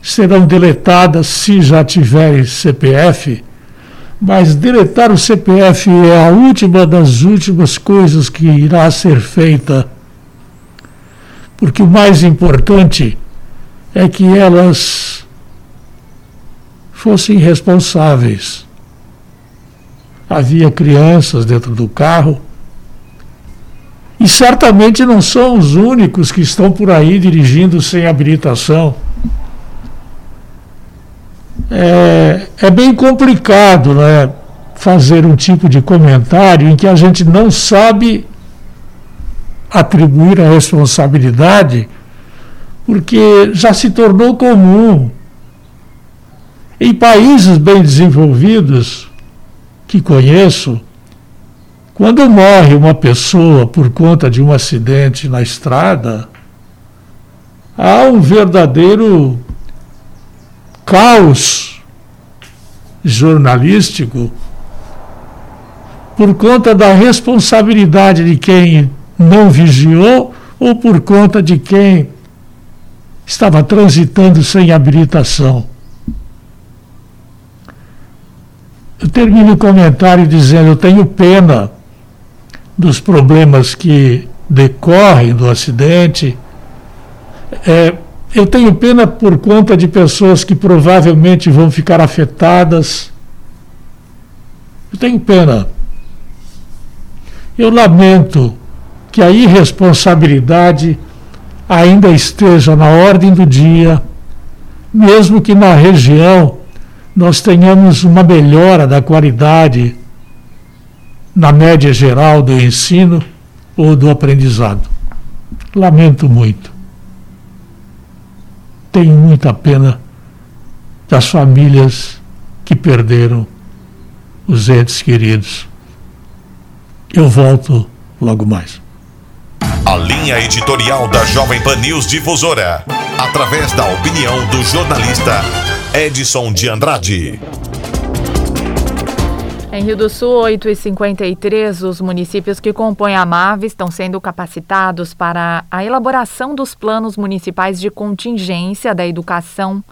serão deletadas se já tiverem CPF Mas deletar o CPF é a última das últimas coisas que irá ser feita. Porque o mais importante é que elas fossem responsáveis. Havia crianças dentro do carro. E certamente não são os únicos que estão por aí dirigindo sem habilitação. É, é bem complicado né, fazer um tipo de comentário em que a gente não sabe atribuir a responsabilidade, porque já se tornou comum. Em países bem desenvolvidos, que conheço, quando morre uma pessoa por conta de um acidente na estrada, há um verdadeiro caos jornalístico por conta da responsabilidade de quem não vigiou ou por conta de quem estava transitando sem habilitação. Eu termino o comentário dizendo: eu tenho pena dos problemas que decorrem do acidente. É, eu tenho pena por conta de pessoas que provavelmente vão ficar afetadas. Eu tenho pena. Eu lamento que a irresponsabilidade ainda esteja na ordem do dia, mesmo que na região nós tenhamos uma melhora da qualidade na média geral do ensino ou do aprendizado. Lamento muito. Tenho muita pena das famílias que perderam os entes queridos. Eu volto logo mais. A linha editorial da Jovem Pan News Difusora, através da opinião do jornalista Edson de Andrade. Em Rio do Sul, 8h53, os municípios que compõem a MAV estão sendo capacitados para a elaboração dos planos municipais de contingência da educação.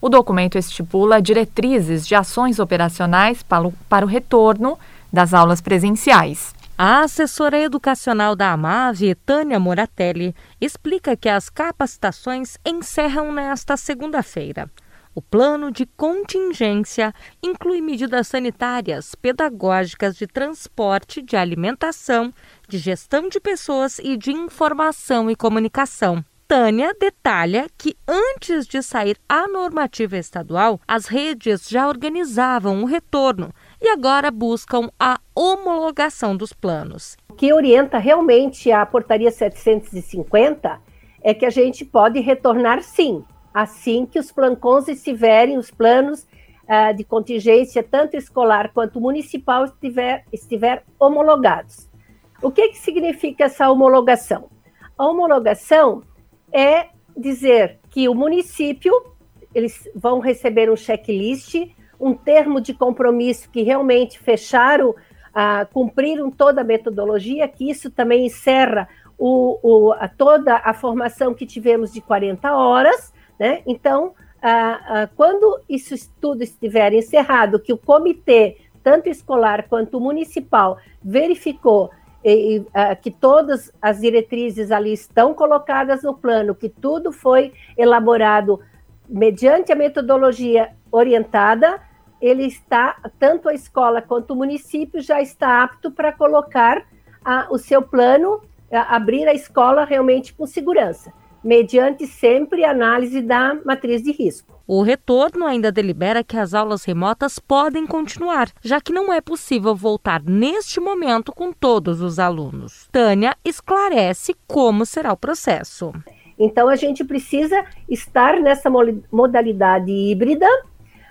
O documento estipula diretrizes de ações operacionais para o, para o retorno das aulas presenciais. A assessora educacional da AMAV, Tânia Moratelli, explica que as capacitações encerram nesta segunda-feira. O plano de contingência inclui medidas sanitárias, pedagógicas de transporte, de alimentação, de gestão de pessoas e de informação e comunicação. Tânia detalha que antes de sair a normativa estadual, as redes já organizavam o retorno e agora buscam a homologação dos planos. O que orienta realmente a portaria 750 é que a gente pode retornar sim, assim que os plancons estiverem, os planos uh, de contingência, tanto escolar quanto municipal, estiver, estiver homologados. O que, que significa essa homologação? A homologação é dizer que o município, eles vão receber um checklist, um termo de compromisso que realmente fecharam, uh, cumpriram toda a metodologia, que isso também encerra o, o, a, toda a formação que tivemos de 40 horas, né? Então, ah, ah, quando isso tudo estiver encerrado, que o comitê, tanto escolar quanto municipal, verificou e, e, ah, que todas as diretrizes ali estão colocadas no plano, que tudo foi elaborado mediante a metodologia orientada, ele está, tanto a escola quanto o município já está apto para colocar o seu plano, abrir a escola realmente com segurança mediante sempre análise da matriz de risco. O retorno ainda delibera que as aulas remotas podem continuar, já que não é possível voltar neste momento com todos os alunos. Tânia esclarece como será o processo. Então a gente precisa estar nessa modalidade híbrida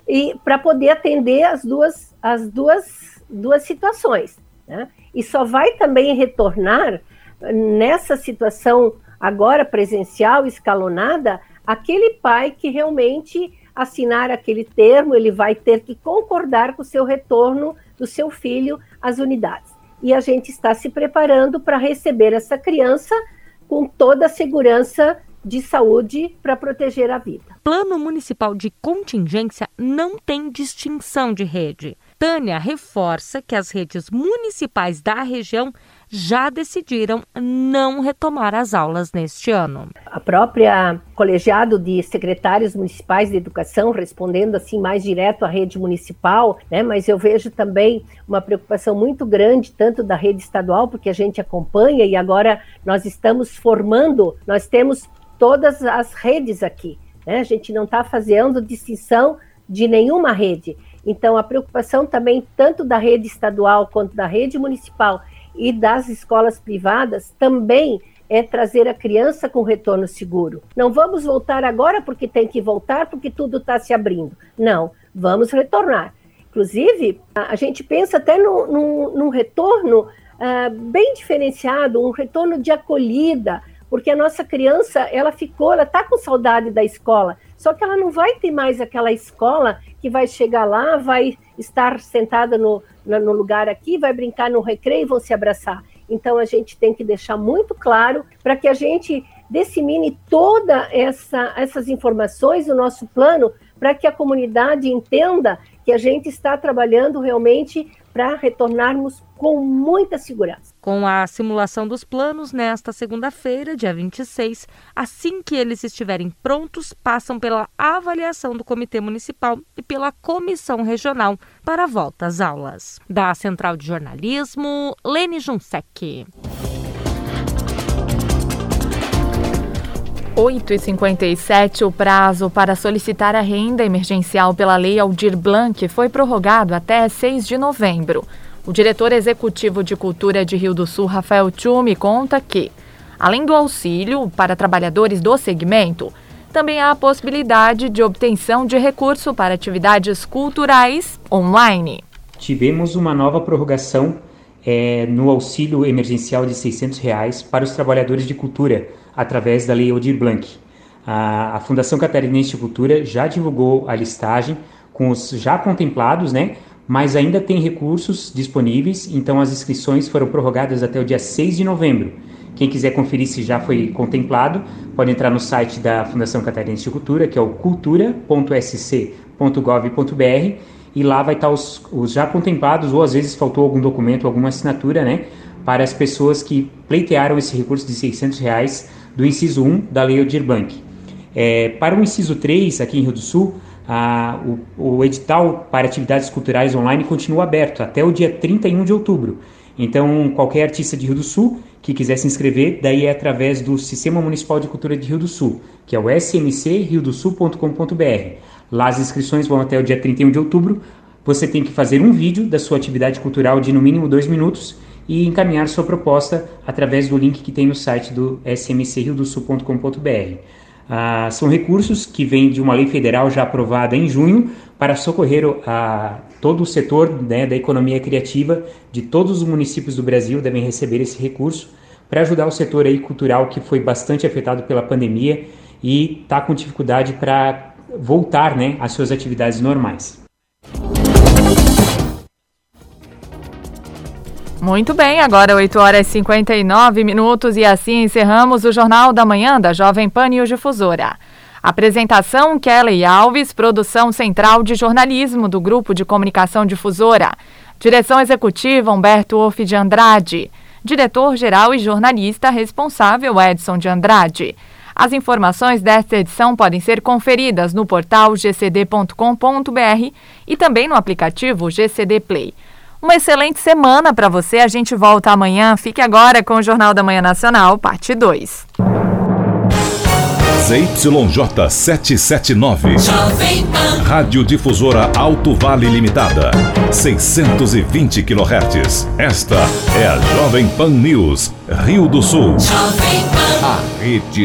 e para poder atender as duas as duas duas situações, né? E só vai também retornar nessa situação agora presencial, escalonada, aquele pai que realmente assinar aquele termo, ele vai ter que concordar com o seu retorno do seu filho às unidades. E a gente está se preparando para receber essa criança com toda a segurança de saúde para proteger a vida. Plano Municipal de Contingência não tem distinção de rede Tânia reforça que as redes municipais da região já decidiram não retomar as aulas neste ano. A própria colegiado de secretários municipais de educação respondendo assim mais direto à rede municipal, né? Mas eu vejo também uma preocupação muito grande tanto da rede estadual, porque a gente acompanha e agora nós estamos formando, nós temos todas as redes aqui, né? A gente não está fazendo distinção de nenhuma rede. Então, a preocupação também, tanto da rede estadual quanto da rede municipal e das escolas privadas, também é trazer a criança com retorno seguro. Não vamos voltar agora porque tem que voltar, porque tudo está se abrindo. Não, vamos retornar. Inclusive, a gente pensa até num, num, num retorno uh, bem diferenciado, um retorno de acolhida, porque a nossa criança, ela ficou, ela está com saudade da escola, só que ela não vai ter mais aquela escola que vai chegar lá, vai estar sentada no, no lugar aqui, vai brincar no recreio e vão se abraçar. Então a gente tem que deixar muito claro para que a gente dissemine todas essa, essas informações do nosso plano para que a comunidade entenda que a gente está trabalhando realmente para retornarmos com muita segurança. Com a simulação dos planos nesta segunda-feira, dia 26, assim que eles estiverem prontos, passam pela avaliação do Comitê Municipal e pela Comissão Regional para a volta às aulas. Da Central de Jornalismo, Lene Junsec. 8h57, o prazo para solicitar a renda emergencial pela Lei Aldir Blanc foi prorrogado até 6 de novembro. O diretor executivo de Cultura de Rio do Sul, Rafael Tchume, conta que, além do auxílio para trabalhadores do segmento, também há a possibilidade de obtenção de recurso para atividades culturais online. Tivemos uma nova prorrogação é, no auxílio emergencial de 600 reais para os trabalhadores de cultura através da Lei Aldir Blanc. A, a Fundação Catarinense de Cultura já divulgou a listagem com os já contemplados, né? Mas ainda tem recursos disponíveis, então as inscrições foram prorrogadas até o dia 6 de novembro. Quem quiser conferir se já foi contemplado, pode entrar no site da Fundação Catarinense de Cultura, que é o cultura.sc.gov.br, e lá vai estar os, os já contemplados, ou às vezes faltou algum documento, alguma assinatura, né? Para as pessoas que pleitearam esse recurso de 600 reais do inciso 1 da Lei Aldir Blanc. É, para o inciso 3, aqui em Rio do Sul, a, o, o, edital para atividades culturais online continua aberto até o dia 31 de outubro. Então, qualquer artista de Rio do Sul que quiser se inscrever, daí é através do Sistema Municipal de Cultura de Rio do Sul, que é o smcriodosul.com.br. Lá as inscrições vão até o dia 31 de outubro. Você tem que fazer um vídeo da sua atividade cultural de no mínimo dois minutos e encaminhar sua proposta através do link que tem no site do smcriodosul.com.br. Ah, são recursos que vêm de uma lei federal já aprovada em junho para socorrer a todo o setor né, da economia criativa de todos os municípios do Brasil devem receber esse recurso para ajudar o setor aí cultural que foi bastante afetado pela pandemia e está com dificuldade para voltar né, às suas atividades normais. Muito bem, agora 8 horas e 59 minutos e assim encerramos o Jornal da Manhã da Jovem Pan News Difusora. Apresentação Kelly Alves, produção central de jornalismo do Grupo de Comunicação Difusora. Direção executiva Humberto Orff de Andrade. Diretor-geral e jornalista responsável Edson de Andrade. As informações desta edição podem ser conferidas no portal gcd.com.br e também no aplicativo GCD Play. Uma excelente semana para você. A gente volta amanhã. Fique agora com o Jornal da Manhã Nacional, parte 2. ZYJ 779. Rádio Difusora Alto Vale Limitada. 620 kHz. Esta é a Jovem Pan News, Rio do Sul. A rede